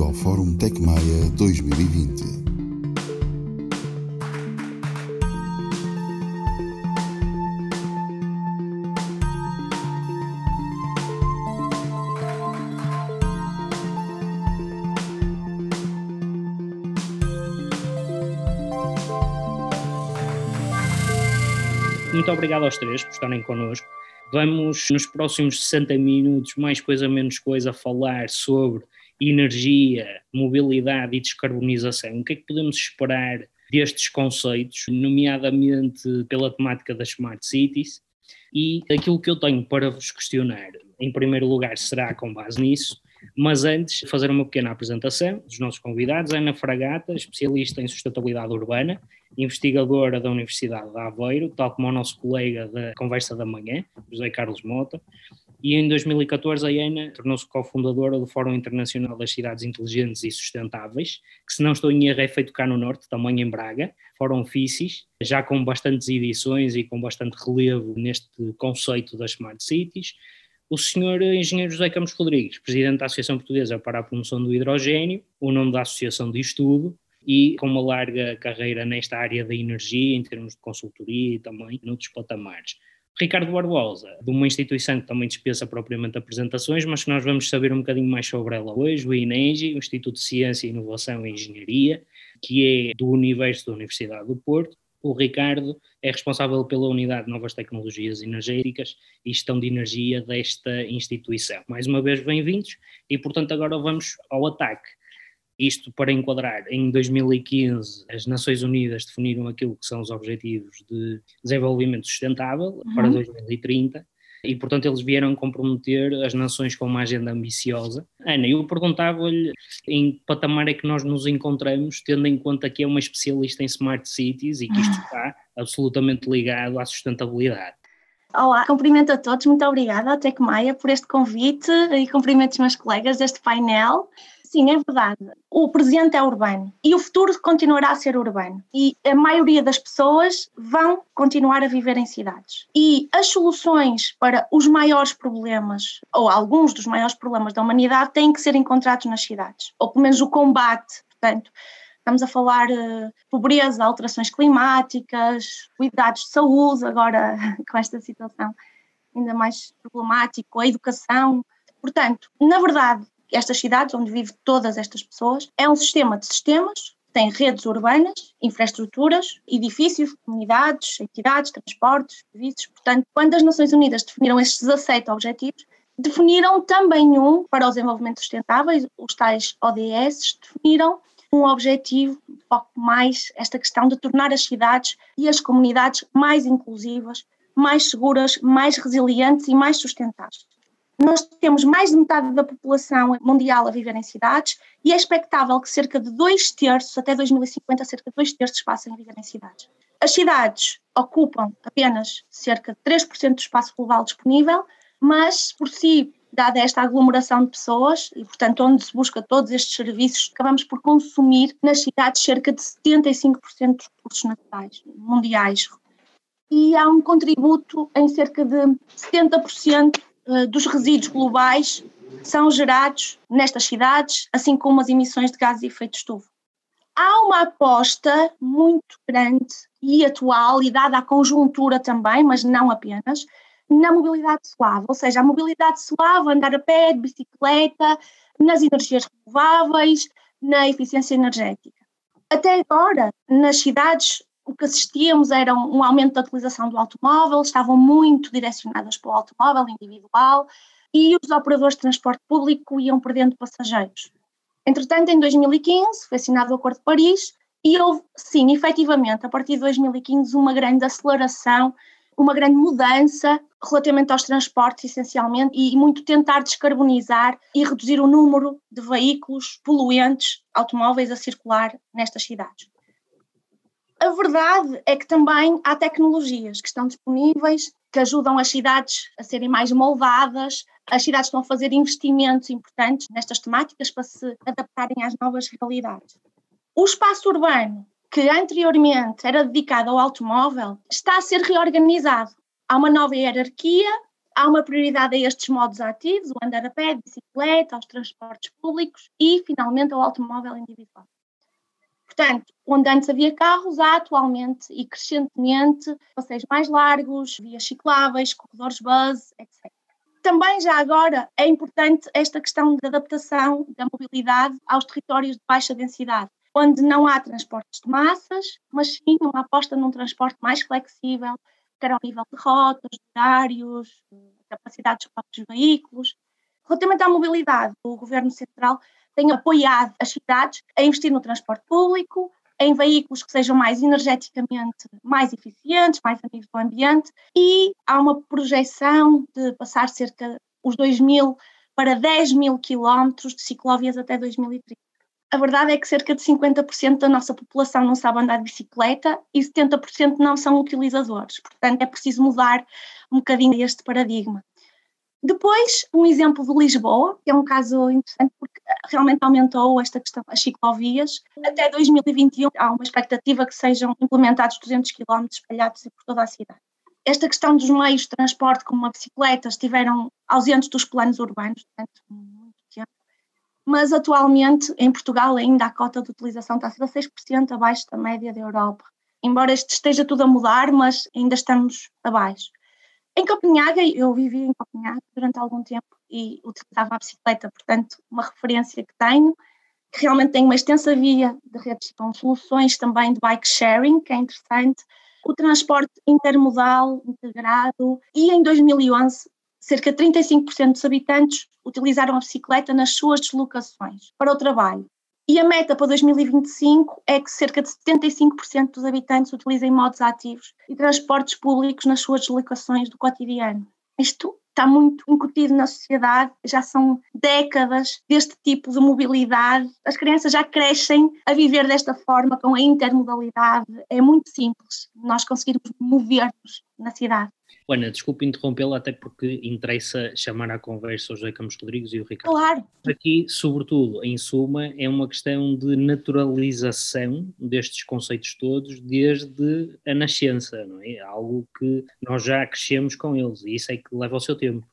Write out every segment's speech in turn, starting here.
Bem-vindo ao Fórum Tecmaia 2020. Muito obrigado aos três por estarem connosco. Vamos, nos próximos 60 minutos, mais coisa menos coisa, falar sobre energia, mobilidade e descarbonização. O que é que podemos esperar destes conceitos, nomeadamente pela temática das Smart Cities? E aquilo que eu tenho para vos questionar, em primeiro lugar, será com base nisso, mas antes, fazer uma pequena apresentação dos nossos convidados. Ana Fragata, especialista em sustentabilidade urbana, investigadora da Universidade de Aveiro, tal como o nosso colega da Conversa da Manhã, José Carlos Mota. E em 2014 a Ana tornou-se cofundadora do Fórum Internacional das Cidades Inteligentes e Sustentáveis, que se não estou em erro é feito cá no Norte, também em Braga, Fórum FICIS, já com bastantes edições e com bastante relevo neste conceito das Smart Cities o senhor engenheiro José Campos Rodrigues, presidente da Associação Portuguesa para a Promoção do Hidrogênio, o nome da associação de estudo, e com uma larga carreira nesta área da energia, em termos de consultoria e também noutros patamares. Ricardo Barbosa, de uma instituição que também dispensa propriamente apresentações, mas que nós vamos saber um bocadinho mais sobre ela hoje, o INEGI, o Instituto de Ciência, Inovação e Engenharia, que é do universo da Universidade do Porto, o Ricardo é responsável pela unidade de novas tecnologias energéticas e gestão de energia desta instituição. Mais uma vez, bem-vindos e, portanto, agora vamos ao ataque. Isto para enquadrar, em 2015 as Nações Unidas definiram aquilo que são os Objetivos de Desenvolvimento Sustentável uhum. para 2030 e, portanto, eles vieram comprometer as nações com uma agenda ambiciosa. Ana, eu perguntava-lhe em patamar é que nós nos encontramos, tendo em conta que é uma especialista em smart cities e que isto está absolutamente ligado à sustentabilidade. Olá, cumprimento a todos, muito obrigada, Tec Maia, por este convite e cumprimento os meus colegas deste painel. Sim, é verdade. O presente é urbano e o futuro continuará a ser urbano. E a maioria das pessoas vão continuar a viver em cidades. E as soluções para os maiores problemas, ou alguns dos maiores problemas da humanidade, têm que ser encontrados nas cidades. Ou pelo menos o combate, portanto. Estamos a falar de uh, pobreza, alterações climáticas, cuidados de saúde, agora com esta situação ainda mais problemático, a educação. Portanto, na verdade, estas cidades onde vivem todas estas pessoas, é um sistema de sistemas, tem redes urbanas, infraestruturas, edifícios, comunidades, entidades, transportes, serviços. Portanto, quando as Nações Unidas definiram estes 17 objetivos, definiram também um para o desenvolvimento sustentável, os tais ODS, definiram um objetivo, foco mais esta questão de tornar as cidades e as comunidades mais inclusivas, mais seguras, mais resilientes e mais sustentáveis. Nós temos mais de metade da população mundial a viver em cidades e é expectável que cerca de dois terços, até 2050, cerca de dois terços passem a viver em cidades. As cidades ocupam apenas cerca de 3% do espaço global disponível, mas por si, dada esta aglomeração de pessoas e, portanto, onde se busca todos estes serviços, acabamos por consumir nas cidades cerca de 75% dos recursos naturais mundiais. E há um contributo em cerca de 70% eh, dos resíduos globais são gerados nestas cidades, assim como as emissões de gases de efeito estufa. Há uma aposta muito grande e atual, e dada a conjuntura também, mas não apenas, na mobilidade suave, ou seja, a mobilidade suave, andar a pé, de bicicleta, nas energias renováveis, na eficiência energética. Até agora, nas cidades, o que assistíamos era um aumento da utilização do automóvel, estavam muito direcionadas para o automóvel individual e os operadores de transporte público iam perdendo passageiros. Entretanto, em 2015 foi assinado o Acordo de Paris e houve, sim, efetivamente, a partir de 2015, uma grande aceleração, uma grande mudança relativamente aos transportes, essencialmente, e muito tentar descarbonizar e reduzir o número de veículos poluentes, automóveis a circular nestas cidades. A verdade é que também há tecnologias que estão disponíveis que ajudam as cidades a serem mais moldadas, as cidades estão a fazer investimentos importantes nestas temáticas para se adaptarem às novas realidades. O espaço urbano, que anteriormente era dedicado ao automóvel, está a ser reorganizado. Há uma nova hierarquia, Há uma prioridade a estes modos ativos, o andar a pé, bicicleta, aos transportes públicos e, finalmente, ao automóvel individual. Portanto, onde antes havia carros, há atualmente e crescentemente passeios mais largos, vias cicláveis, corredores bus, etc. Também já agora é importante esta questão da adaptação da mobilidade aos territórios de baixa densidade, onde não há transportes de massas, mas sim uma aposta num transporte mais flexível, quer ao nível de rotas, de horários, capacidade dos próprios veículos. Relativamente à mobilidade, o Governo Central tem apoiado as cidades a investir no transporte público, em veículos que sejam mais energeticamente mais eficientes, mais amigos do ambiente, e há uma projeção de passar cerca os 2 mil para 10 mil quilómetros de ciclovias até 2030. A verdade é que cerca de 50% da nossa população não sabe andar de bicicleta e 70% não são utilizadores. Portanto, é preciso mudar um bocadinho este paradigma. Depois, um exemplo de Lisboa, que é um caso interessante porque realmente aumentou esta questão das ciclovias. Até 2021 há uma expectativa que sejam implementados 200 km espalhados por toda a cidade. Esta questão dos meios de transporte, como a bicicleta, estiveram ausentes dos planos urbanos durante muito tempo, mas atualmente em Portugal ainda a cota de utilização está a ser 6% abaixo da média da Europa. Embora este esteja tudo a mudar, mas ainda estamos abaixo. Em Copenhaga, eu vivi em Copenhaga durante algum tempo e utilizava a bicicleta, portanto, uma referência que tenho, que realmente tem uma extensa via de redes com soluções também de bike sharing, que é interessante, o transporte intermodal integrado e em 2011 cerca de 35% dos habitantes utilizaram a bicicleta nas suas deslocações para o trabalho. E a meta para 2025 é que cerca de 75% dos habitantes utilizem modos ativos e transportes públicos nas suas deslocações do cotidiano. Isto está muito incutido na sociedade, já são décadas deste tipo de mobilidade. As crianças já crescem a viver desta forma, com a intermodalidade. É muito simples nós conseguirmos mover-nos na cidade. Ana, desculpe interrompê-la, até porque interessa chamar à conversa o José Campos Rodrigues e o Ricardo. Claro. Aqui, sobretudo, em suma, é uma questão de naturalização destes conceitos todos desde a nascença, não é? Algo que nós já crescemos com eles e isso é que leva o seu tempo.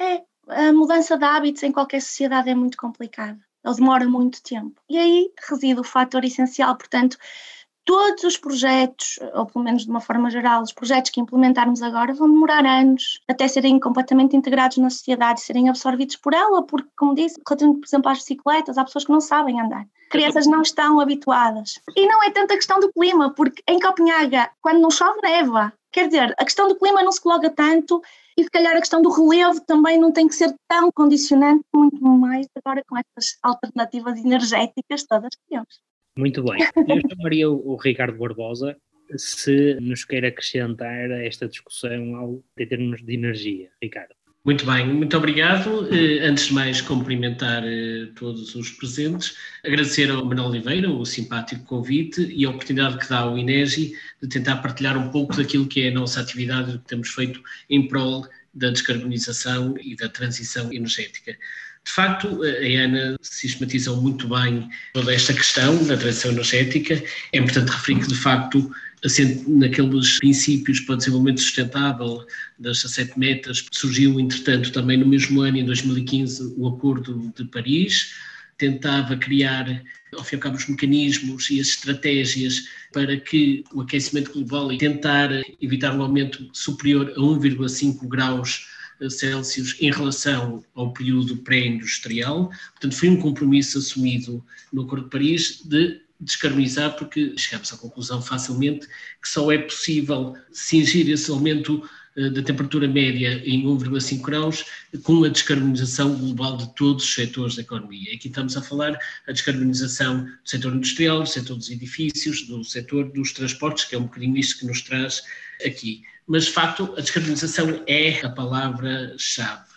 É, a mudança de hábitos em qualquer sociedade é muito complicada. Ele demora muito tempo. E aí reside o fator essencial, portanto, todos os projetos, ou pelo menos de uma forma geral, os projetos que implementarmos agora vão demorar anos até serem completamente integrados na sociedade, serem absorvidos por ela, porque, como disse, relativamente, por exemplo, às bicicletas, há pessoas que não sabem andar. Crianças não estão habituadas. E não é tanto a questão do clima, porque em Copenhaga, quando não chove, neva. Quer dizer, a questão do clima não se coloca tanto e se calhar a questão do relevo também não tem que ser tão condicionante, muito mais agora com estas alternativas energéticas todas que temos. Muito bem. Eu chamaria o Ricardo Barbosa se nos quer acrescentar a esta discussão ao, em termos de energia. Ricardo. Muito bem, muito obrigado. Eh, antes de mais, cumprimentar eh, todos os presentes, agradecer ao Manuel Oliveira o simpático convite e a oportunidade que dá ao INEGI de tentar partilhar um pouco daquilo que é a nossa atividade que temos feito em prol da descarbonização e da transição energética. De facto, a Ana sistematizou muito bem toda esta questão da transição energética. É importante referir que, de facto, assente naqueles princípios para o desenvolvimento sustentável das 17 metas, surgiu, entretanto, também no mesmo ano, em 2015, o Acordo de Paris, tentava criar, ao fim e ao cabo, os mecanismos e as estratégias para que o aquecimento global e tentar evitar um aumento superior a 1,5 graus Celsius em relação ao período pré-industrial. Portanto, foi um compromisso assumido no Acordo de Paris de descarbonizar, porque chegamos à conclusão facilmente que só é possível cingir esse aumento eh, da temperatura média em 1,5 graus com a descarbonização global de todos os setores da economia. Aqui estamos a falar a descarbonização do setor industrial, do setor dos edifícios, do setor dos transportes, que é um bocadinho isto que nos traz aqui. Mas, de facto, a descarbonização é a palavra-chave.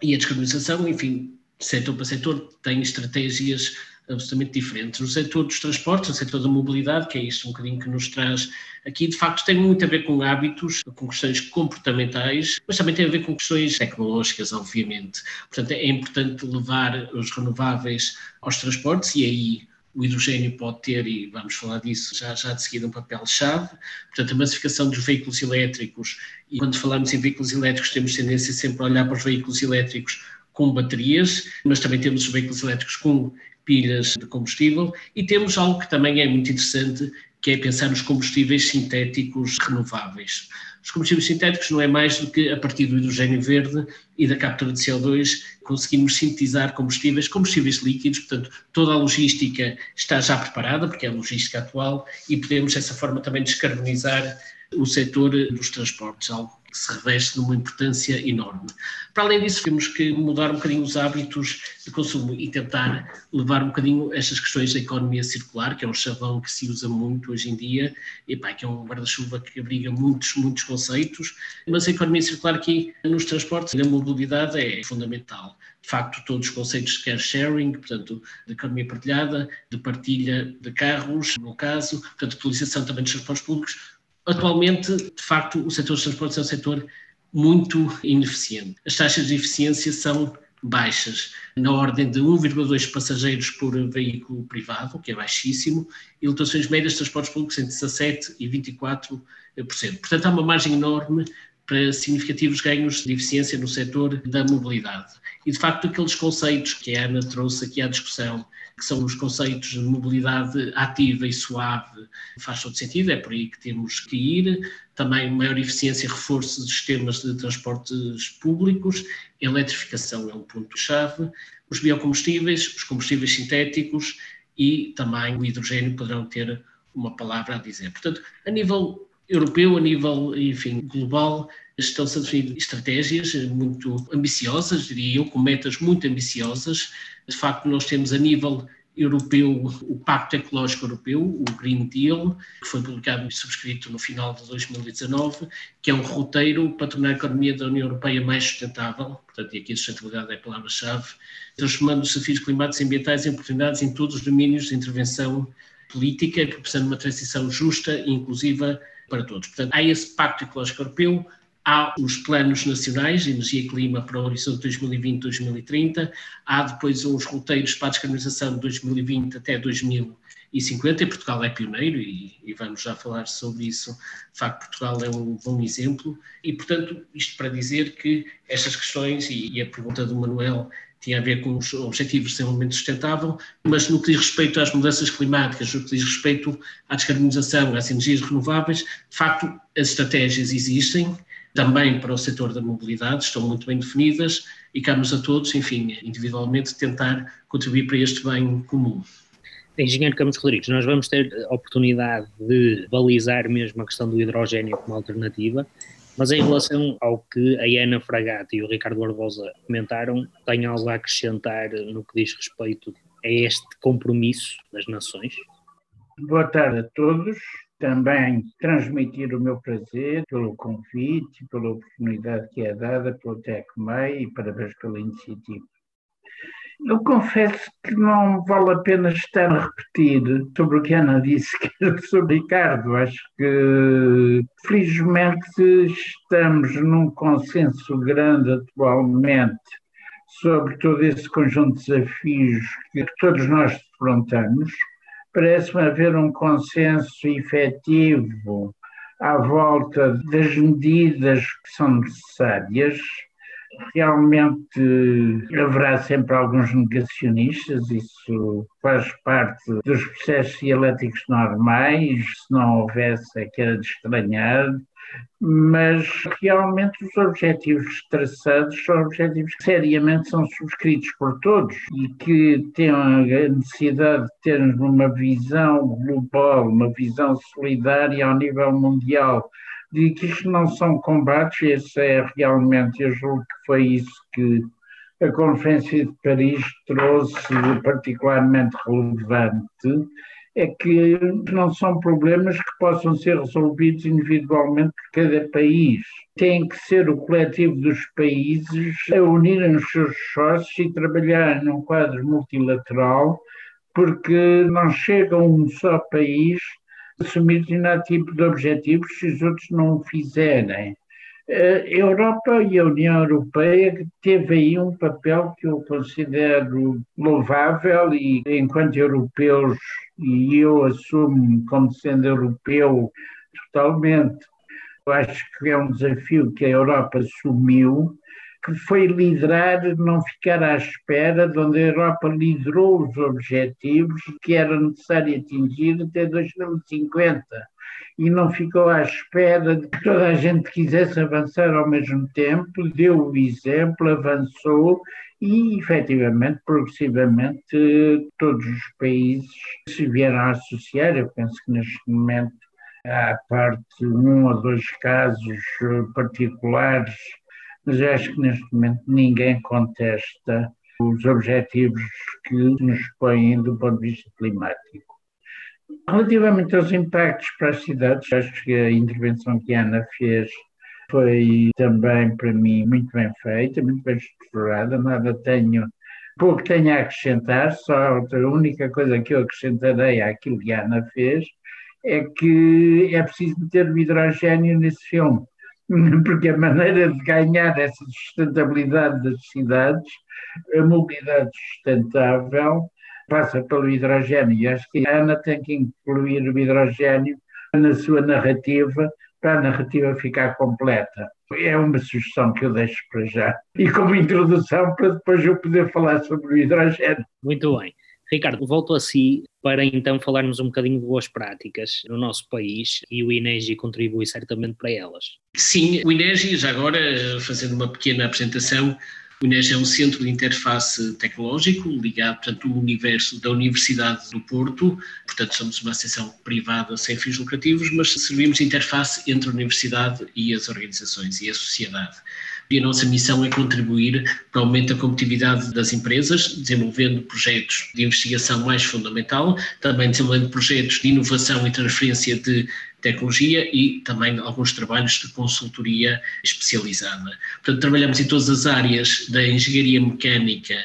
E a descarbonização, enfim, setor para setor, tem estratégias absolutamente diferentes. No setor dos transportes, no setor da mobilidade, que é isto um bocadinho que nos traz aqui, de facto tem muito a ver com hábitos, com questões comportamentais, mas também tem a ver com questões tecnológicas, obviamente. Portanto, é importante levar os renováveis aos transportes e aí o hidrogênio pode ter, e vamos falar disso já, já de seguida, um papel-chave. Portanto, a massificação dos veículos elétricos, e quando falamos em veículos elétricos, temos tendência sempre a olhar para os veículos elétricos com baterias, mas também temos os veículos elétricos com pilhas de combustível e temos algo que também é muito interessante, que é pensar nos combustíveis sintéticos renováveis. Os combustíveis sintéticos não é mais do que a partir do hidrogênio verde e da captura de CO2 conseguimos sintetizar combustíveis, combustíveis líquidos, portanto toda a logística está já preparada, porque é a logística atual, e podemos dessa forma também descarbonizar o setor dos transportes, algo que se reveste de uma importância enorme. Para além disso, temos que mudar um bocadinho os hábitos de consumo e tentar levar um bocadinho estas questões da economia circular, que é um chavão que se usa muito hoje em dia, e pá, que é um guarda-chuva que abriga muitos, muitos conceitos, mas a economia circular aqui nos transportes e na mobilidade é fundamental. De facto, todos os conceitos de care sharing, portanto, de economia partilhada, de partilha de carros, no caso, portanto, utilização também dos transportes públicos, Atualmente, de facto, o setor dos transportes é um setor muito ineficiente. As taxas de eficiência são baixas, na ordem de 1,2 passageiros por veículo privado, que é baixíssimo, e lotações médias de transportes públicos entre 17% e 24%. Portanto, há uma margem enorme para significativos ganhos de eficiência no setor da mobilidade. E, de facto, aqueles conceitos que a Ana trouxe aqui à discussão, que são os conceitos de mobilidade ativa e suave, faz todo sentido, é por aí que temos que ir. Também maior eficiência e reforço dos sistemas de transportes públicos, eletrificação é um ponto-chave, os biocombustíveis, os combustíveis sintéticos e também o hidrogênio poderão ter uma palavra a dizer. Portanto, a nível europeu, a nível, enfim, global, estão-se a definir estratégias muito ambiciosas, diria eu, com metas muito ambiciosas. De facto, nós temos a nível europeu o Pacto Ecológico Europeu, o Green Deal, que foi publicado e subscrito no final de 2019, que é um roteiro para tornar a economia da União Europeia mais sustentável, portanto, e aqui a sustentabilidade é a palavra-chave, transformando os desafios climáticos e ambientais em oportunidades em todos os domínios de intervenção política, proporcionando uma transição justa e inclusiva para todos. Portanto, há esse Pacto Ecológico Europeu, Há os planos nacionais energia e clima para o horizonte 2020-2030, há depois os roteiros para a descarbonização de 2020 até 2050, e Portugal é pioneiro, e, e, vamos já falar sobre isso. De facto, Portugal é um bom exemplo, e portanto, isto para dizer que estas questões, e, e a pergunta do Manuel tinha a ver com os Objetivos de Desenvolvimento Sustentável, mas no que diz respeito às mudanças climáticas, no que diz respeito à descarbonização, às energias renováveis, de facto, as estratégias existem, também para o setor da mobilidade, estão muito bem definidas e cabe-nos a todos, enfim, individualmente, tentar contribuir para este bem comum. Engenheiro Campos Rodrigues, nós vamos ter a oportunidade de balizar mesmo a questão do hidrogênio como alternativa, mas em relação ao que a Ana Fragata e o Ricardo Barbosa comentaram, tem algo a acrescentar no que diz respeito a este compromisso das nações? Boa tarde a todos também transmitir o meu prazer pelo convite, pela oportunidade que é dada pelo TecMei e parabéns pela iniciativa. Eu confesso que não vale a pena estar a repetir sobre o que Ana disse sobre Ricardo. Acho que, felizmente, estamos num consenso grande atualmente sobre todo esse conjunto de desafios que todos nós defrontamos parece-me haver um consenso efetivo à volta das medidas que são necessárias. Realmente haverá sempre alguns negacionistas, isso faz parte dos processos dialéticos normais, se não houvesse é que era de estranhar, mas realmente os objetivos traçados são objetivos que seriamente são subscritos por todos e que têm a necessidade de termos uma visão global, uma visão solidária ao nível mundial, de que isto não são combates, esse é realmente, eu julgo que foi isso que a Conferência de Paris trouxe particularmente relevante, é que não são problemas que possam ser resolvidos individualmente por cada país. Tem que ser o coletivo dos países a unirem os seus esforços e trabalhar num quadro multilateral, porque não chega um só país a assumir determinado tipo de objetivos se os outros não o fizerem. A Europa e a União Europeia teve aí um papel que eu considero louvável e enquanto europeus, e eu assumo como sendo europeu totalmente, eu acho que é um desafio que a Europa assumiu, que foi liderar, não ficar à espera, de onde a Europa liderou os objetivos que era necessário atingir até 2050 e não ficou à espera de que toda a gente quisesse avançar ao mesmo tempo, deu o exemplo, avançou e, efetivamente, progressivamente, todos os países se vieram a associar. Eu penso que neste momento há parte um ou dois casos particulares, mas acho que neste momento ninguém contesta os objetivos que nos põem do ponto de vista climático. Relativamente aos impactos para as cidades, acho que a intervenção que a Ana fez foi também, para mim, muito bem feita, muito bem estruturada, nada tenho, pouco tenho a acrescentar, só a única coisa que eu acrescentarei àquilo que a Ana fez é que é preciso meter o hidrogênio nesse filme, porque a maneira de ganhar essa sustentabilidade das cidades, a mobilidade sustentável, passa pelo hidrogênio. E acho que a Ana tem que incluir o hidrogênio na sua narrativa para a narrativa ficar completa. É uma sugestão que eu deixo para já. E como introdução para depois eu poder falar sobre o hidrogênio. Muito bem. Ricardo, volto a si para então falarmos um bocadinho de boas práticas no nosso país e o INEGI contribui certamente para elas. Sim, o INEGI, já agora, fazendo uma pequena apresentação, o INES é um centro de interface tecnológico ligado, portanto, ao universo da Universidade do Porto. Portanto, somos uma associação privada sem fins lucrativos, mas servimos de interface entre a universidade e as organizações e a sociedade. E a nossa missão é contribuir para o aumento da competitividade das empresas, desenvolvendo projetos de investigação mais fundamental, também desenvolvendo projetos de inovação e transferência de tecnologia e também alguns trabalhos de consultoria especializada. Portanto, trabalhamos em todas as áreas da engenharia mecânica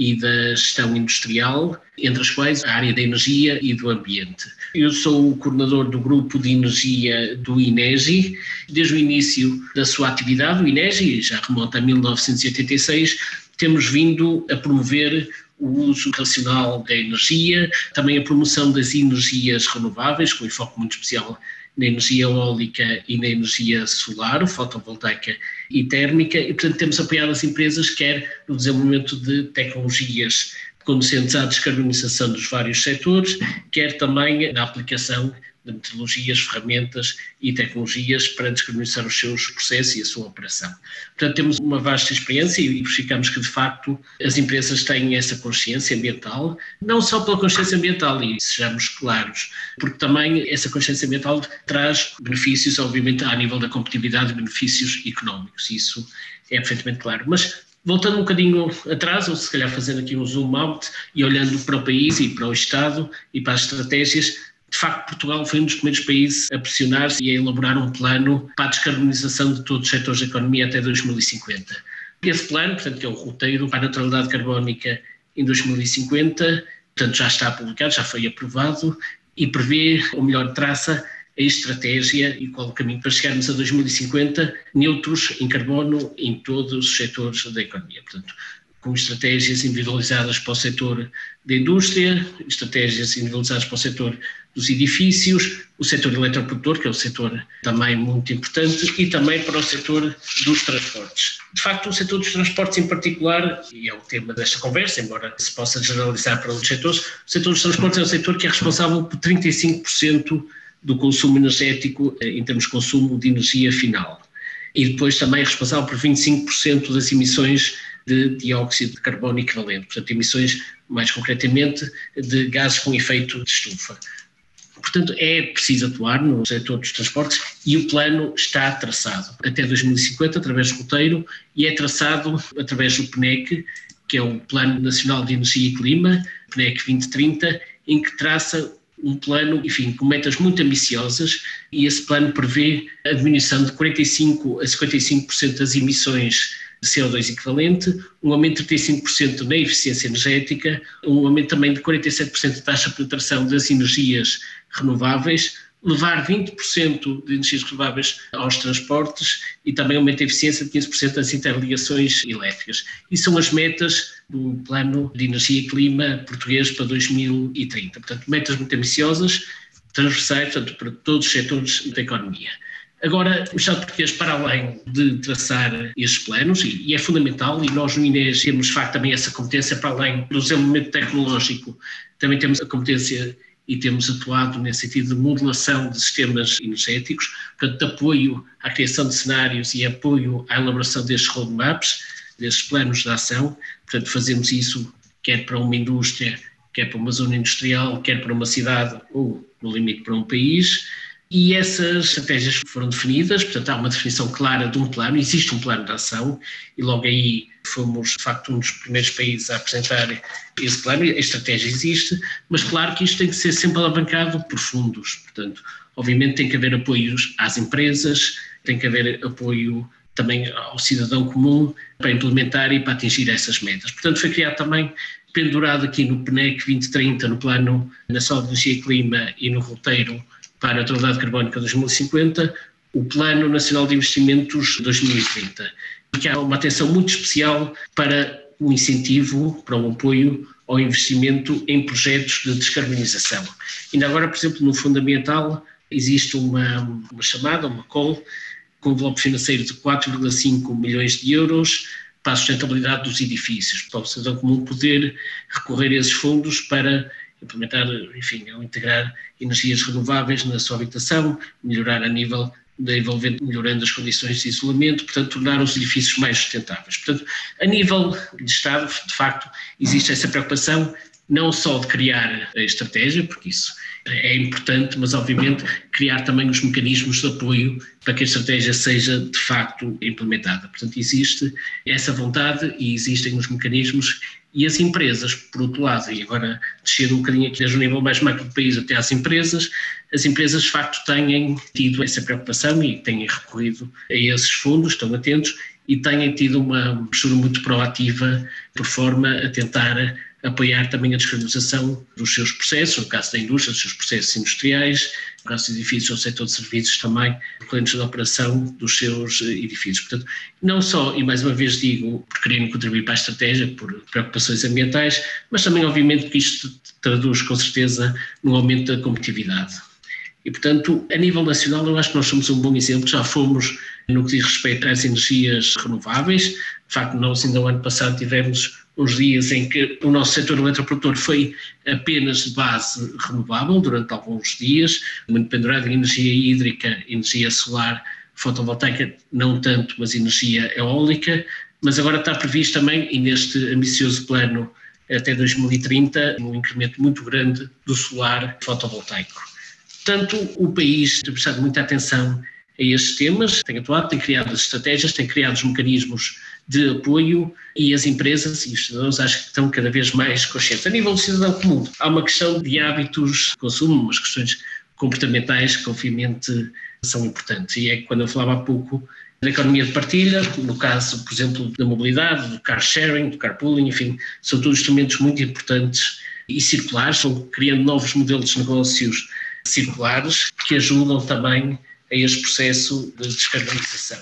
e da gestão industrial, entre as quais a área da energia e do ambiente. Eu sou o coordenador do grupo de energia do INEGI. Desde o início da sua atividade, o INEGI, já remonta a 1986, temos vindo a promover o uso racional da energia, também a promoção das energias renováveis, com um enfoque muito especial na energia eólica e na energia solar, fotovoltaica e térmica, e portanto temos apoiado as empresas quer no desenvolvimento de tecnologias conducentes à descarbonização dos vários setores, quer também na aplicação de metodologias, ferramentas e tecnologias para descarbonizar os seus processos e a sua operação. Portanto, temos uma vasta experiência e verificamos que, de facto, as empresas têm essa consciência ambiental, não só pela consciência ambiental, e sejamos claros, porque também essa consciência ambiental traz benefícios, obviamente, a nível da competitividade, benefícios económicos, isso é perfeitamente claro. Mas Voltando um bocadinho atrás, ou se calhar fazendo aqui um zoom out e olhando para o país e para o Estado e para as estratégias, de facto, Portugal foi um dos primeiros países a pressionar-se e a elaborar um plano para a descarbonização de todos os setores da economia até 2050. Esse plano, portanto, que é o roteiro para a neutralidade carbónica em 2050, portanto, já está publicado, já foi aprovado e prevê, ou melhor, traça a estratégia e qual o caminho para chegarmos a 2050 neutros em carbono em todos os setores da economia. Portanto, com estratégias individualizadas para o setor da indústria, estratégias individualizadas para o setor dos edifícios, o setor eletroprodutor, que é o setor também muito importante, e também para o setor dos transportes. De facto, o setor dos transportes em particular, e é o tema desta conversa, embora se possa generalizar para outros setores, o setor dos transportes é o setor que é responsável por 35% do consumo energético eh, em termos de consumo de energia final. E depois também é responsável por 25% das emissões de dióxido de carbono equivalente, portanto, emissões, mais concretamente, de gases com efeito de estufa. Portanto, é preciso atuar no setor dos transportes e o plano está traçado até 2050 através do roteiro e é traçado através do PNEC, que é o Plano Nacional de Energia e Clima, PNEC 2030, em que traça um plano, enfim, com metas muito ambiciosas e esse plano prevê a diminuição de 45% a 55% das emissões de CO2 equivalente, um aumento de 35% na eficiência energética, um aumento também de 47% da taxa de penetração das energias renováveis, levar 20% de energias renováveis aos transportes e também aumento de eficiência de 15% das interligações elétricas. E são as metas do Plano de Energia e Clima português para 2030. Portanto, metas muito ambiciosas, transversais, portanto, para todos os setores da economia. Agora, o Estado português, para além de traçar estes planos, e, é fundamental, e nós no INES temos de facto também essa competência, para além do desenvolvimento tecnológico, também temos a competência e temos atuado nesse sentido de modelação de sistemas energéticos, portanto, de apoio à criação de cenários e apoio à elaboração destes roadmaps, destes planos de ação. Portanto, fazemos isso quer para uma indústria, quer para uma zona industrial, quer para uma cidade ou, no limite, para um país. E essas estratégias foram definidas, portanto, há uma definição clara de um plano, existe um plano de ação, e logo aí fomos, de facto, um dos primeiros países a apresentar esse plano. A estratégia existe, mas claro que isto tem que ser sempre alavancado por fundos. Portanto, obviamente tem que haver apoios às empresas, tem que haver apoio também ao cidadão comum para implementar e para atingir essas metas. Portanto, foi criado também pendurado aqui no PNEC 2030, no Plano Nacional de Energia e Clima e no roteiro para a neutralidade carbónica 2050, o Plano Nacional de Investimentos 2030, que há uma atenção muito especial para o incentivo, para o apoio ao investimento em projetos de descarbonização. Ainda agora, por exemplo, no fundamental existe uma, uma chamada, uma call, com um envelope financeiro de 4,5 milhões de euros para a sustentabilidade dos edifícios, para o cidadão comum poder recorrer a esses fundos para implementar, enfim, ou integrar energias renováveis na sua habitação, melhorar a nível da envolvente, melhorando as condições de isolamento, portanto, tornar os edifícios mais sustentáveis. Portanto, a nível de Estado, de facto, existe essa preocupação não só de criar a estratégia, porque isso é importante, mas obviamente criar também os mecanismos de apoio para que a estratégia seja de facto implementada. Portanto, existe essa vontade e existem os mecanismos e as empresas, por outro lado, e agora descendo um bocadinho aqui desde o nível mais macro do país até às empresas, as empresas de facto têm tido essa preocupação e têm recorrido a esses fundos, estão atentos e têm tido uma postura muito proativa por forma a tentar apoiar também a descarbonização dos seus processos, no caso da indústria, dos seus processos industriais, no caso dos edifícios, o setor de serviços também, clientes de operação dos seus eh, edifícios. Portanto, não só, e mais uma vez digo, por quererem contribuir para a estratégia, por preocupações ambientais, mas também, obviamente, que isto traduz com certeza no aumento da competitividade. E, portanto, a nível nacional, eu acho que nós somos um bom exemplo, já fomos no que diz respeito às energias renováveis. De facto, nós ainda o ano passado tivemos os dias em que o nosso setor eletroprodutor foi apenas de base renovável durante alguns dias, muito pendurado em energia hídrica, energia solar, fotovoltaica, não tanto, mas energia eólica, mas agora está previsto também, e neste ambicioso plano até 2030, um incremento muito grande do solar fotovoltaico. Portanto, o país tem prestado muita atenção a estes temas, tem atuado, tem criado as estratégias, tem criado os mecanismos de apoio e as empresas e os cidadãos acho que estão cada vez mais conscientes. A nível do cidadão comum, há uma questão de hábitos de consumo, umas questões comportamentais que obviamente são importantes. E é quando eu falava há pouco da economia de partilha, no caso, por exemplo, da mobilidade, do car sharing, do carpooling, enfim, são todos instrumentos muito importantes e circulares, vão criando novos modelos de negócios circulares que ajudam também a este processo de descarbonização.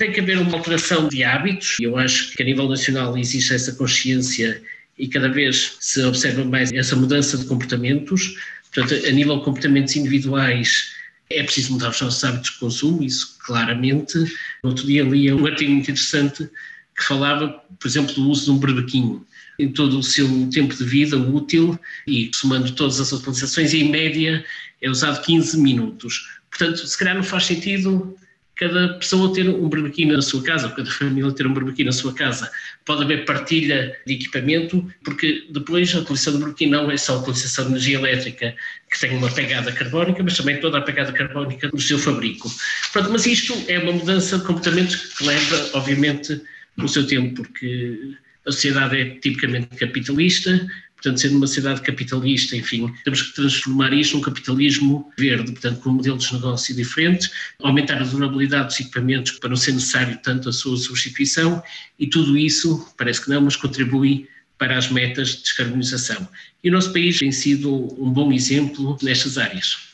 Tem que haver uma alteração de hábitos, e eu acho que a nível nacional existe essa consciência e cada vez se observa mais essa mudança de comportamentos. Portanto, a nível de comportamentos individuais, é preciso mudar os nossos hábitos de consumo, isso claramente. No outro dia li um artigo muito interessante que falava, por exemplo, do uso de um berbequinho em todo o seu tempo de vida útil e somando todas as utilizações, em média é usado 15 minutos. Portanto, se calhar não faz sentido cada pessoa ter um berbequim na sua casa, cada família ter um berbequim na sua casa. Pode haver partilha de equipamento, porque depois a utilização do berbequim não é só a utilização de energia elétrica, que tem uma pegada carbónica, mas também toda a pegada carbónica do seu fabrico. Pronto, mas isto é uma mudança de comportamento que leva, obviamente, o seu tempo, porque a sociedade é tipicamente capitalista, Portanto, sendo uma sociedade capitalista, enfim, temos que transformar isto num capitalismo verde, portanto, com modelos de negócio diferentes, aumentar a durabilidade dos equipamentos para não ser necessário tanto a sua substituição e tudo isso, parece que não, mas contribui para as metas de descarbonização. E o nosso país tem sido um bom exemplo nestas áreas.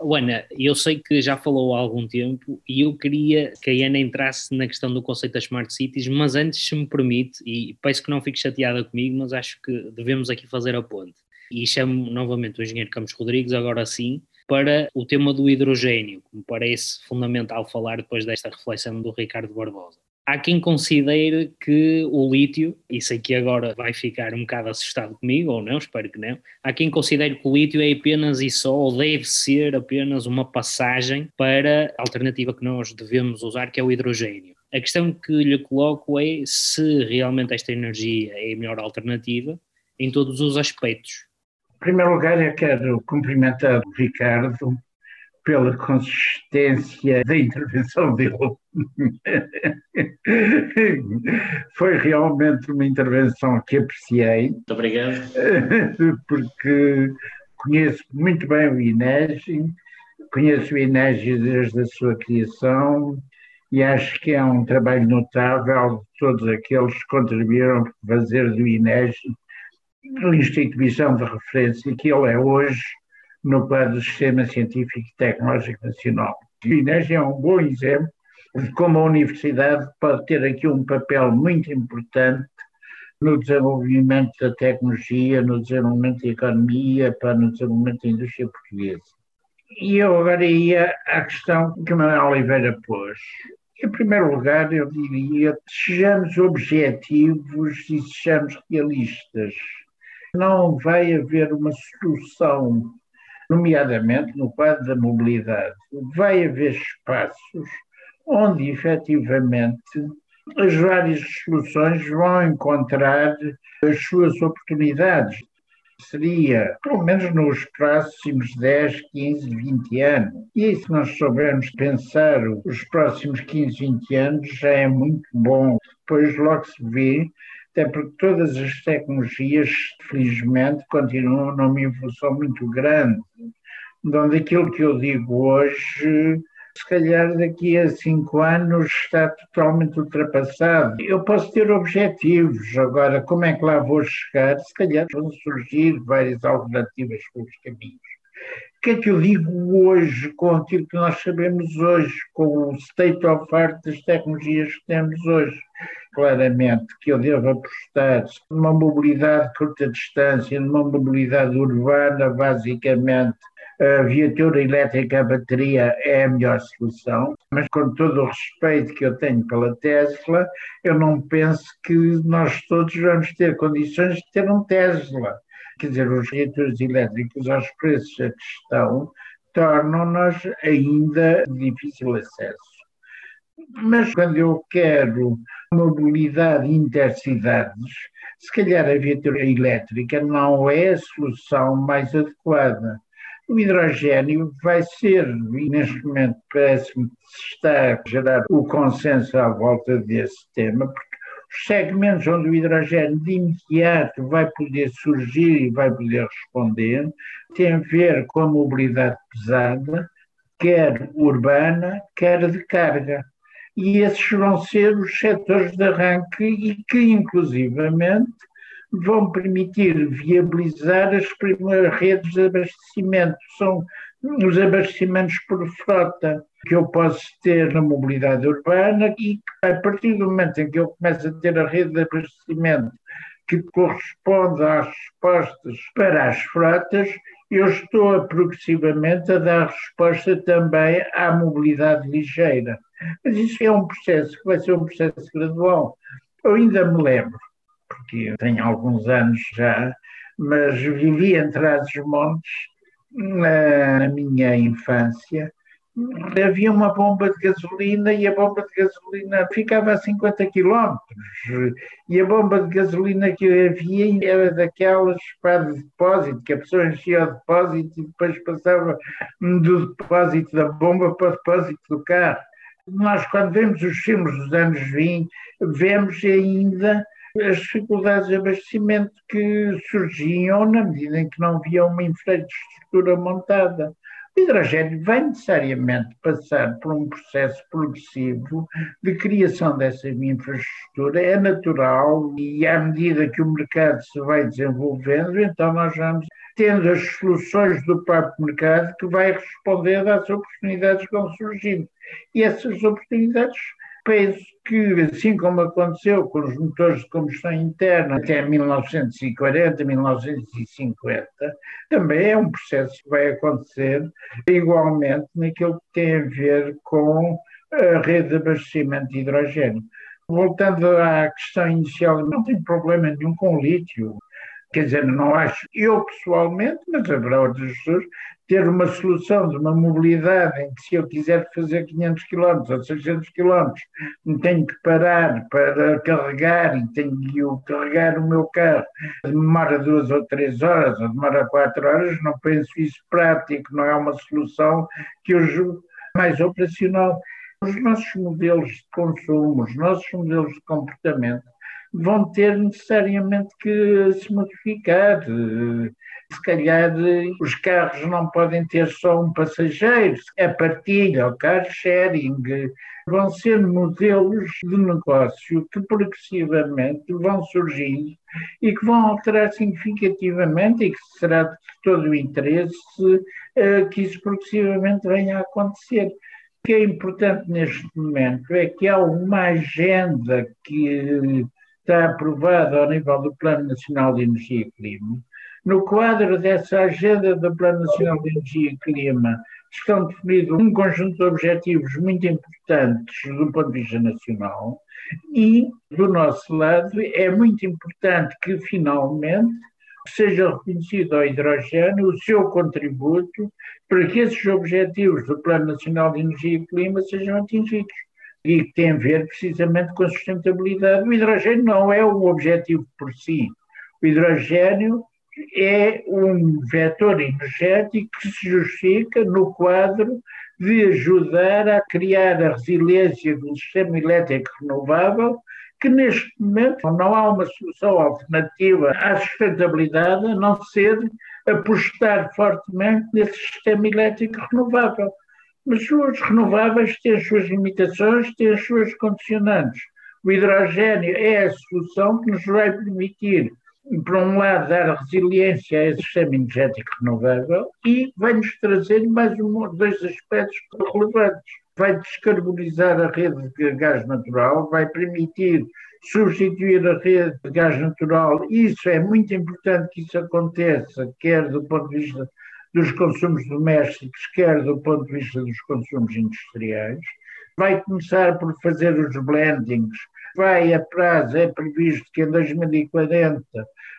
Ana, eu sei que já falou há algum tempo e eu queria que a Ana entrasse na questão do conceito das Smart Cities, mas antes, se me permite, e peço que não fique chateada comigo, mas acho que devemos aqui fazer a ponte. E chamo novamente o engenheiro Campos Rodrigues, agora sim, para o tema do hidrogênio, que me parece fundamental falar depois desta reflexão do Ricardo Barbosa. Há quem considere que o lítio, e sei que agora vai ficar um bocado assustado comigo, ou não, espero que não, há quem considere que o lítio é apenas e só, ou deve ser apenas uma passagem para a alternativa que nós devemos usar, que é o hidrogênio. A questão que lhe coloco é se realmente esta energia é a melhor alternativa em todos os aspectos. Em primeiro lugar, eu quero cumprimentar o Ricardo pela consistência da intervenção dele. Foi realmente uma intervenção que apreciei. Muito obrigado. Porque conheço muito bem o INEGI, conheço o INEGI desde a sua criação e acho que é um trabalho notável de todos aqueles que contribuíram para fazer do INEGI a instituição de referência que ele é hoje no quadro do Sistema Científico e Tecnológico Nacional. O INES é um bom exemplo de como a universidade pode ter aqui um papel muito importante no desenvolvimento da tecnologia, no desenvolvimento da economia, para no desenvolvimento da indústria portuguesa. E eu agora ia à questão que Manuel Oliveira pôs. Em primeiro lugar, eu diria, sejamos objetivos e sejamos realistas. Não vai haver uma solução nomeadamente no quadro da mobilidade, vai haver espaços onde efetivamente as várias soluções vão encontrar as suas oportunidades. Seria, pelo menos nos próximos 10, 15, 20 anos. E se nós soubermos pensar os próximos 15, 20 anos, já é muito bom. Depois logo se vê até porque todas as tecnologias, felizmente, continuam numa evolução muito grande. Então, daquilo que eu digo hoje, se calhar daqui a cinco anos está totalmente ultrapassado. Eu posso ter objetivos, agora como é que lá vou chegar? Se calhar vão surgir várias alternativas pelos caminhos. O que é que eu digo hoje com aquilo que nós sabemos hoje, com o state of art das tecnologias que temos hoje? claramente que eu devo apostar numa mobilidade de curta distância, numa mobilidade urbana, basicamente a viatura elétrica a bateria é a melhor solução, mas com todo o respeito que eu tenho pela Tesla, eu não penso que nós todos vamos ter condições de ter um Tesla. Quer dizer, os reatores elétricos aos preços a que estão tornam-nos ainda difícil acesso. Mas quando eu quero mobilidade intercidades, se calhar a viatura elétrica não é a solução mais adequada. O hidrogênio vai ser, e neste momento parece-me que se está a gerar o consenso à volta desse tema, porque os segmentos onde o hidrogênio de imediato vai poder surgir e vai poder responder tem a ver com a mobilidade pesada, quer urbana, quer de carga e esses vão ser os setores de arranque e que, inclusivamente, vão permitir viabilizar as primeiras redes de abastecimento. São os abastecimentos por frota que eu posso ter na mobilidade urbana e a partir do momento em que eu começo a ter a rede de abastecimento que corresponde às respostas para as frotas, eu estou progressivamente a dar resposta também à mobilidade ligeira. Mas isso é um processo que vai ser um processo gradual. Eu ainda me lembro, porque tenho alguns anos já, mas vivi entre as montes na minha infância. Havia uma bomba de gasolina e a bomba de gasolina ficava a 50 quilómetros. E a bomba de gasolina que havia era daquelas para depósito, que a pessoa enchia o depósito e depois passava do depósito da bomba para o depósito do carro nós, quando vemos os filmes dos anos 20, vemos ainda as dificuldades de abastecimento que surgiam na medida em que não havia uma infraestrutura montada. O hidrogênio vai necessariamente passar por um processo progressivo de criação dessa infraestrutura, é natural e à medida que o mercado se vai desenvolvendo, então nós vamos tendo as soluções do próprio mercado que vai responder às oportunidades que vão surgindo. E essas oportunidades penso que, assim como aconteceu com os motores de combustão interna até 1940, 1950, também é um processo que vai acontecer igualmente naquilo que tem a ver com a rede de abastecimento de hidrogênio. Voltando à questão inicial, não tem problema nenhum com o lítio. Quer dizer, não acho eu pessoalmente, mas haverá outras pessoas, ter uma solução de uma mobilidade em que se eu quiser fazer 500 km ou 600 km, tenho que parar para carregar e tenho que carregar o meu carro, demora duas ou três horas ou demora quatro horas, não penso isso prático, não é uma solução que eu julgo mais operacional. Os nossos modelos de consumo, os nossos modelos de comportamento vão ter necessariamente que se modificar. Se calhar os carros não podem ter só um passageiro, a é partilha, o car sharing, vão ser modelos de negócio que progressivamente vão surgindo e que vão alterar significativamente e que será de todo o interesse eh, que isso progressivamente venha a acontecer. O que é importante neste momento é que há uma agenda que está aprovada ao nível do Plano Nacional de Energia e Clima. No quadro dessa agenda do Plano Nacional de Energia e Clima estão definidos um conjunto de objetivos muito importantes do ponto de vista nacional e, do nosso lado, é muito importante que, finalmente, seja reconhecido ao hidrogênio o seu contributo para que esses objetivos do Plano Nacional de Energia e Clima sejam atingidos e que tem a ver precisamente com a sustentabilidade. O hidrogênio não é um objetivo por si. O hidrogênio é um vetor energético que se justifica no quadro de ajudar a criar a resiliência do sistema elétrico renovável, que neste momento não há uma solução alternativa à sustentabilidade a não ser apostar fortemente nesse sistema elétrico renovável. Mas os renováveis têm as suas limitações, têm as suas condicionantes. O hidrogênio é a solução que nos vai permitir, por um lado, dar resiliência a esse sistema energético renovável e vai-nos trazer mais um, dois aspectos relevantes. Vai descarbonizar a rede de gás natural, vai permitir substituir a rede de gás natural. Isso é muito importante que isso aconteça, quer do ponto de vista dos consumos domésticos, quer do ponto de vista dos consumos industriais. Vai começar por fazer os blendings, vai a prazo, é previsto que em 2040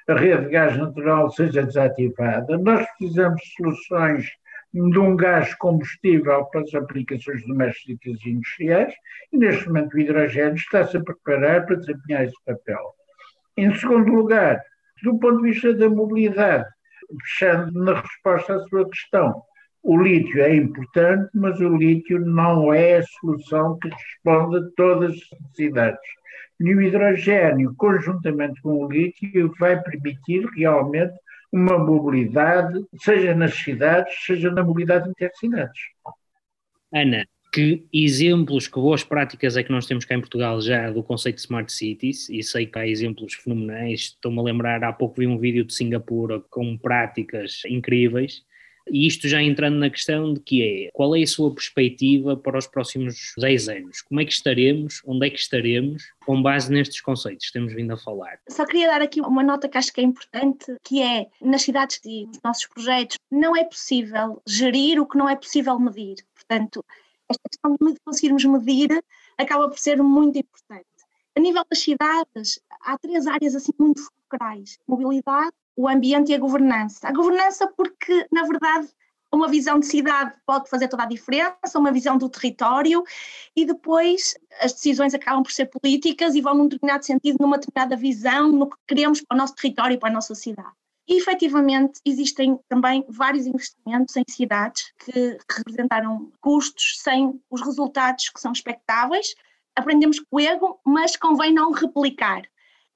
a rede de gás natural seja desativada. Nós precisamos de soluções de um gás combustível para as aplicações domésticas e industriais, e neste momento o hidrogênio está-se a preparar para desempenhar esse papel. Em segundo lugar, do ponto de vista da mobilidade, fechando na resposta à sua questão. O lítio é importante, mas o lítio não é a solução que responde a todas as necessidades. E o hidrogênio, conjuntamente com o lítio, vai permitir realmente uma mobilidade, seja nas cidades, seja na mobilidade intercidades. Ana, que exemplos, que boas práticas é que nós temos cá em Portugal já do conceito de Smart Cities, e sei que há exemplos fenomenais, estou-me a lembrar, há pouco vi um vídeo de Singapura com práticas incríveis, e isto já entrando na questão de que é, qual é a sua perspectiva para os próximos 10 anos? Como é que estaremos, onde é que estaremos, com base nestes conceitos que temos vindo a falar? Só queria dar aqui uma nota que acho que é importante, que é, nas cidades e nos nossos projetos, não é possível gerir o que não é possível medir. Portanto, esta questão de conseguirmos medir acaba por ser muito importante. A nível das cidades, há três áreas assim muito fulcrais: mobilidade, o ambiente e a governança. A governança, porque, na verdade, uma visão de cidade pode fazer toda a diferença, uma visão do território, e depois as decisões acabam por ser políticas e vão num determinado sentido, numa determinada visão, no que queremos para o nosso território e para a nossa cidade. E efetivamente existem também vários investimentos em cidades que representaram custos sem os resultados que são expectáveis. Aprendemos com o erro, mas convém não replicar.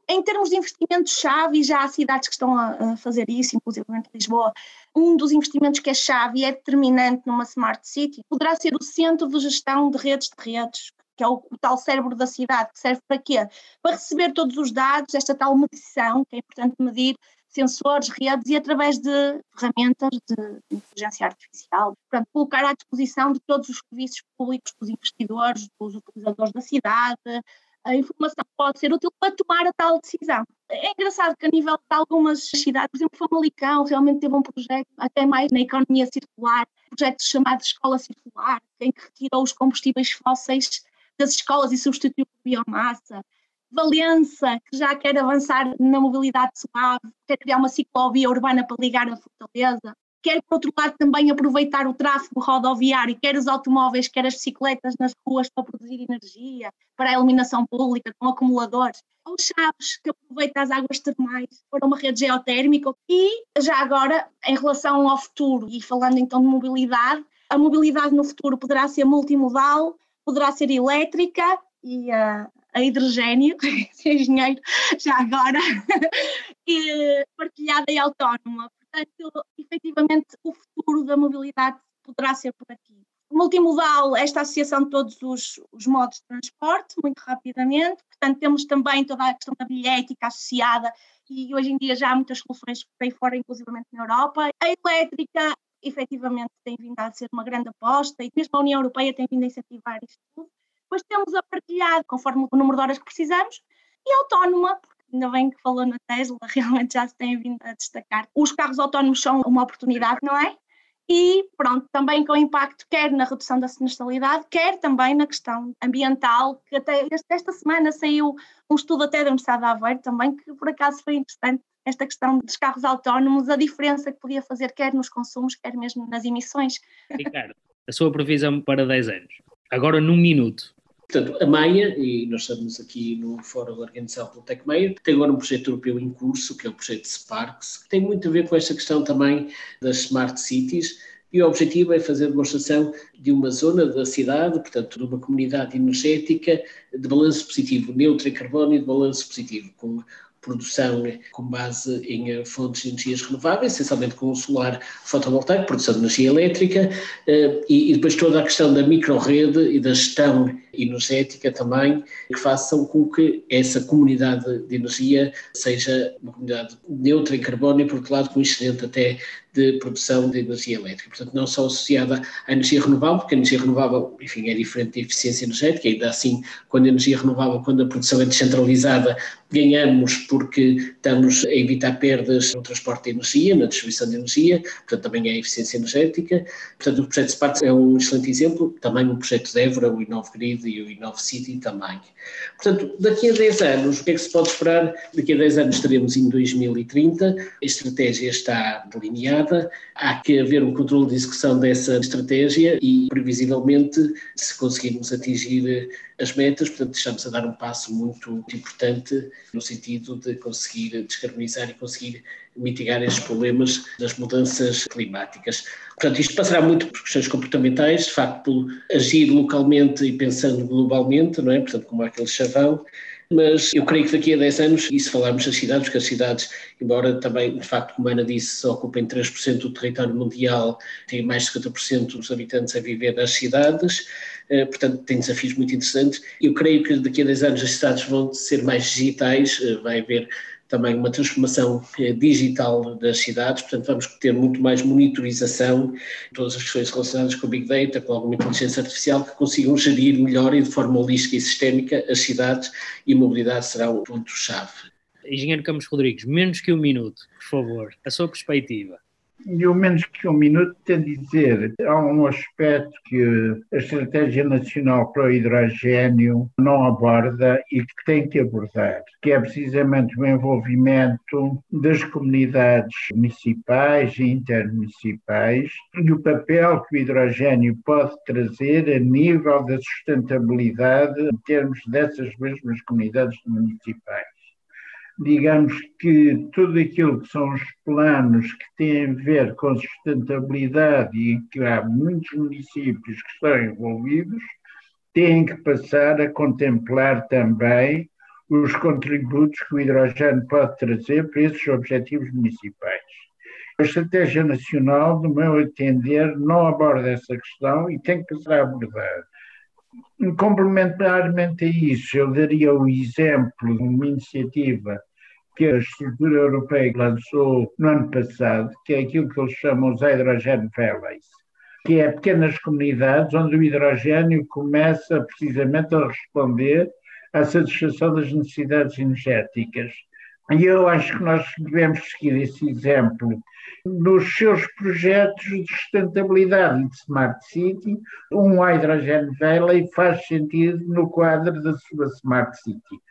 Em termos de investimentos-chave, já há cidades que estão a, fazer isso, inclusive Lisboa. Um dos investimentos que é chave e é determinante numa Smart City poderá ser o centro de gestão de redes de redes, que é o, o, tal cérebro da cidade, que serve para quê? Para receber todos os dados, esta tal medição, que é importante medir sensores, redes e através de ferramentas de inteligência artificial, portanto, colocar à disposição de todos os serviços públicos dos investidores, dos utilizadores da cidade, a informação pode ser útil para tomar a tal decisão. É engraçado que a nível de algumas cidades, por exemplo, Famalicão realmente teve um projeto, até mais na economia circular, um projeto chamado Escola Circular, em que retirou os combustíveis fósseis das escolas e substituiu por biomassa. Valença, que já quer avançar na mobilidade suave, quer criar uma ciclovia urbana para ligar a Fortaleza quer, por outro lado, também aproveitar o tráfego rodoviário, quer os automóveis, quer as bicicletas nas ruas para produzir energia, para a iluminação pública, com acumuladores, ou Chaves, que aproveita as águas termais para uma rede geotérmica. E, já agora, em relação ao futuro, e falando então de mobilidade, a mobilidade no futuro poderá ser multimodal, poderá ser elétrica e uh, a hidrogênio, engenheiro, já agora, e partilhada e autónoma portanto, efetivamente, o futuro da mobilidade poderá ser por aqui. Multimodal, esta associação de todos os, os, modos de transporte, muito rapidamente, portanto, temos também toda a questão da bilhética associada e hoje em dia já há muitas soluções por aí fora, inclusivamente na Europa. A elétrica, efetivamente, tem vindo a ser uma grande aposta e mesmo a União Europeia tem vindo a incentivar isto tudo. Depois temos a partilhada, conforme o número de horas que precisamos, e autónoma, ainda bem que falou na Tesla, realmente já se tem vindo a destacar. Os carros autónomos são uma oportunidade, não é? E pronto, também com impacto quer na redução da sinistralidade, quer também na questão ambiental, que até esta semana saiu um estudo até da Universidade de Aveiro também, que por acaso foi interessante, esta questão dos carros autónomos, a diferença que podia fazer quer nos consumos, quer mesmo nas emissões. Ricardo, a sua previsão para 10 anos, agora num minuto, Portanto, a Maia, e nós estamos aqui no fórum organizado pelo TecMeia, tem agora um projeto europeu em curso, que é o projeto Sparks, que tem muito a ver com esta questão também das smart cities, e o objetivo é fazer demonstração de uma zona da cidade, portanto, de uma comunidade energética de balanço positivo, neutro em carbono e de balanço positivo, com produção com base em fontes de energias renováveis, essencialmente com o solar fotovoltaico, produção de energia elétrica, eh, e depois toda a questão da microrrede e da gestão energética também, que façam com que essa comunidade de energia seja uma comunidade neutra em carbono e, por outro lado, com excedente até de produção de energia elétrica. Portanto, não só associada à energia renovável, porque a energia renovável, enfim, é diferente da eficiência energética, ainda assim, quando a energia renovável, quando a produção é descentralizada, ganhamos porque estamos a evitar perdas no transporte de energia, na distribuição de energia, portanto, também é eficiência energética. Portanto, o projeto Sparks é um excelente exemplo, também o projeto de Évora, o Inove Grid e o Inove City também. Portanto, daqui a 10 anos, o que é que se pode esperar? Daqui a 10 anos estaremos em 2030, a estratégia está delineada, há que haver um controle de execução dessa estratégia e, previsivelmente, se conseguirmos atingir as metas, portanto, estamos a dar um passo muito importante no sentido de conseguir descarbonizar e conseguir mitigar estes problemas das mudanças climáticas. Portanto, isto passará muito por questões comportamentais, de facto, por agir localmente e pensando globalmente, não é? Portanto, como aquele chavão, mas eu creio que daqui a 10 anos, e se falarmos das cidades, porque as cidades, embora também, de facto, como a Ana disse, ocupem 3% do território mundial, têm mais de 50% dos habitantes a viver nas cidades, eh, portanto, tem desafios muito interessantes. Eu creio que daqui a 10 anos as cidades vão ser mais digitais, eh, vai haver também uma transformação eh, digital das cidades, portanto vamos ter muito mais monitorização, todas as questões relacionadas com o Big Data, com alguma inteligência artificial, que consigam gerir melhor e de forma holística e sistémica as cidades e a mobilidade será um ponto-chave. Engenheiro Campos Rodrigues, menos que um minuto, por favor, a sua perspectiva. E o menos que um minuto tem a dizer, há um aspecto que a Estratégia Nacional para o Hidrogênio não aborda e que tem que abordar, que é precisamente o envolvimento das comunidades municipais e intermunicipais e o papel que o hidrogênio pode trazer a nível da sustentabilidade em termos dessas mesmas comunidades municipais digamos que tudo aquilo que são os planos que têm a ver com sustentabilidade e que há muitos municípios que estão envolvidos, têm que passar a contemplar também os contributos que o hidrogênio pode trazer para esses objetivos municipais. A Estratégia Nacional, no meu entender, não aborda essa questão e tem que ser abordada. Complementarmente a isso, eu daria o exemplo de uma iniciativa que a estrutura europeia lançou no ano passado, que é aquilo que eles chamam os Hydrogen Valleys, que é pequenas comunidades onde o hidrogênio começa precisamente a responder à satisfação das necessidades energéticas. E eu acho que nós devemos seguir esse exemplo nos seus projetos de sustentabilidade e de Smart City. Um Hydrogen Valley faz sentido no quadro da sua Smart City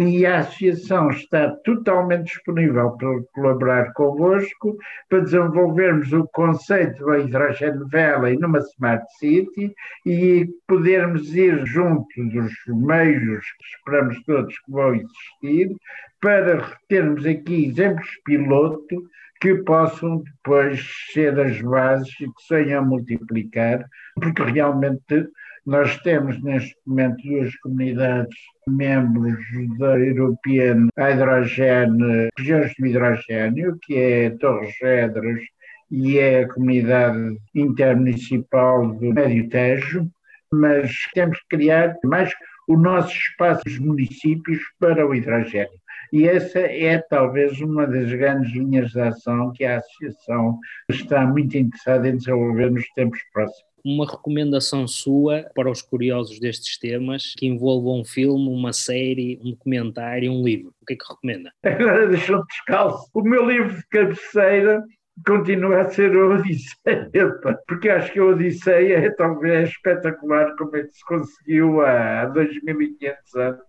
e a associação está totalmente disponível para colaborar convosco para desenvolvermos o conceito da Hydrogen Valley numa Smart City e podermos ir junto dos meios que esperamos todos que vão existir para termos aqui exemplos piloto que possam depois ser as bases e que se a multiplicar, porque realmente nós temos neste momento duas comunidades membros da European Hydrogen, regiões de hidrogênio, que é Torres Vedras e é a comunidade intermunicipal do Médio Tejo, mas temos que criar mais o nosso espaço dos municípios para o hidrogênio. E essa é talvez uma das grandes linhas de ação que a Associação está muito interessada em desenvolver nos tempos próximos uma recomendação sua para os curiosos destes temas que envolvam um filme, uma série, um documentário, um livro. O que é que recomenda? Agora deixou-me descalço. O meu livro de cabeceira continua a ser a Odisseia, porque acho que a Odisseia é talvez espetacular como é que se conseguiu há 2500 anos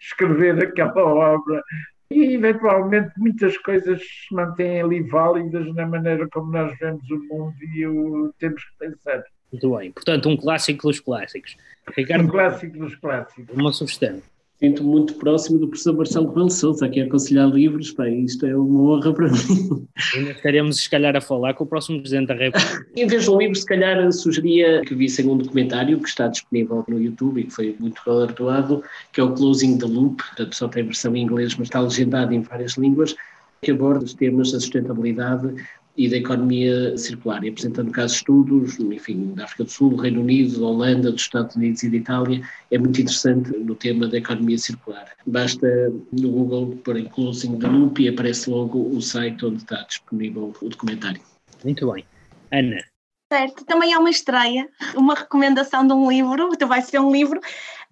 escrever aquela obra e eventualmente muitas coisas se mantêm ali válidas na maneira como nós vemos o mundo e o temos que pensar. Muito bem. Portanto, um clássico dos clássicos. Ricardo, um clássico dos clássicos. Uma sugestão. Sinto muito próximo do professor Marcelo Rebelo Sousa, aqui a aconselhar livros, pá, isto é uma honra para mim. Ainda estaremos, se calhar, a falar com o próximo Presidente da República. em vez de um livro, se calhar sugeria que vissem um documentário que está disponível no YouTube e que foi muito galardoado, que é o Closing the Loop, portanto só tem versão em inglês, mas está legendado em várias línguas, que aborda os temas da sustentabilidade e da economia circular, e apresentando casos estudos, enfim, da África do Sul, do Reino Unido, da Holanda, dos Estados Unidos e da Itália, é muito interessante no tema da economia circular. Basta no Google pôr em Closing the Loop e aparece logo o site onde está disponível o documentário. Muito bem. Ana. Certo, também é uma estreia, uma recomendação de um livro, então vai ser um livro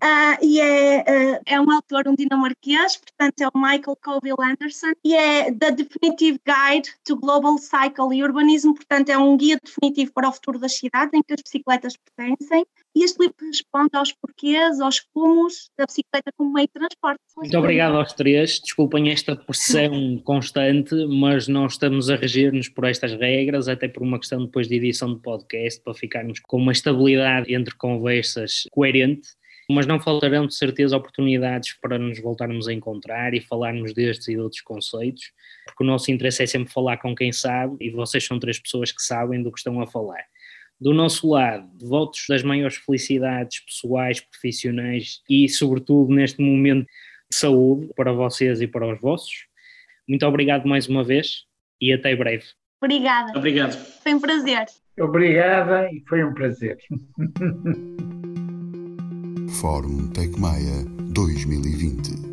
Uh, e é, uh, é um autor, um dinamarquês, portanto é o Michael Colville Anderson, e é The Definitive Guide to Global Cycle Urbanism, portanto é um guia definitivo para o futuro das cidades em que as bicicletas pertencem, e este livro responde aos porquês, aos rumos da bicicleta como meio de transporte. Muito obrigado aos três, desculpem esta pressão constante, mas nós estamos a reger-nos por estas regras, até por uma questão depois de edição de podcast, para ficarmos com uma estabilidade entre conversas coerente mas não faltarão de certeza oportunidades para nos voltarmos a encontrar e falarmos destes e de outros conceitos, porque o nosso interesse é sempre falar com quem sabe e vocês são três pessoas que sabem do que estão a falar. Do nosso lado, votos das maiores felicidades pessoais, profissionais e, sobretudo, neste momento de saúde para vocês e para os vossos. Muito obrigado mais uma vez e até breve. Obrigada. Obrigado. Foi um prazer. Obrigada e foi um prazer. Fórum Tecmaia 2020.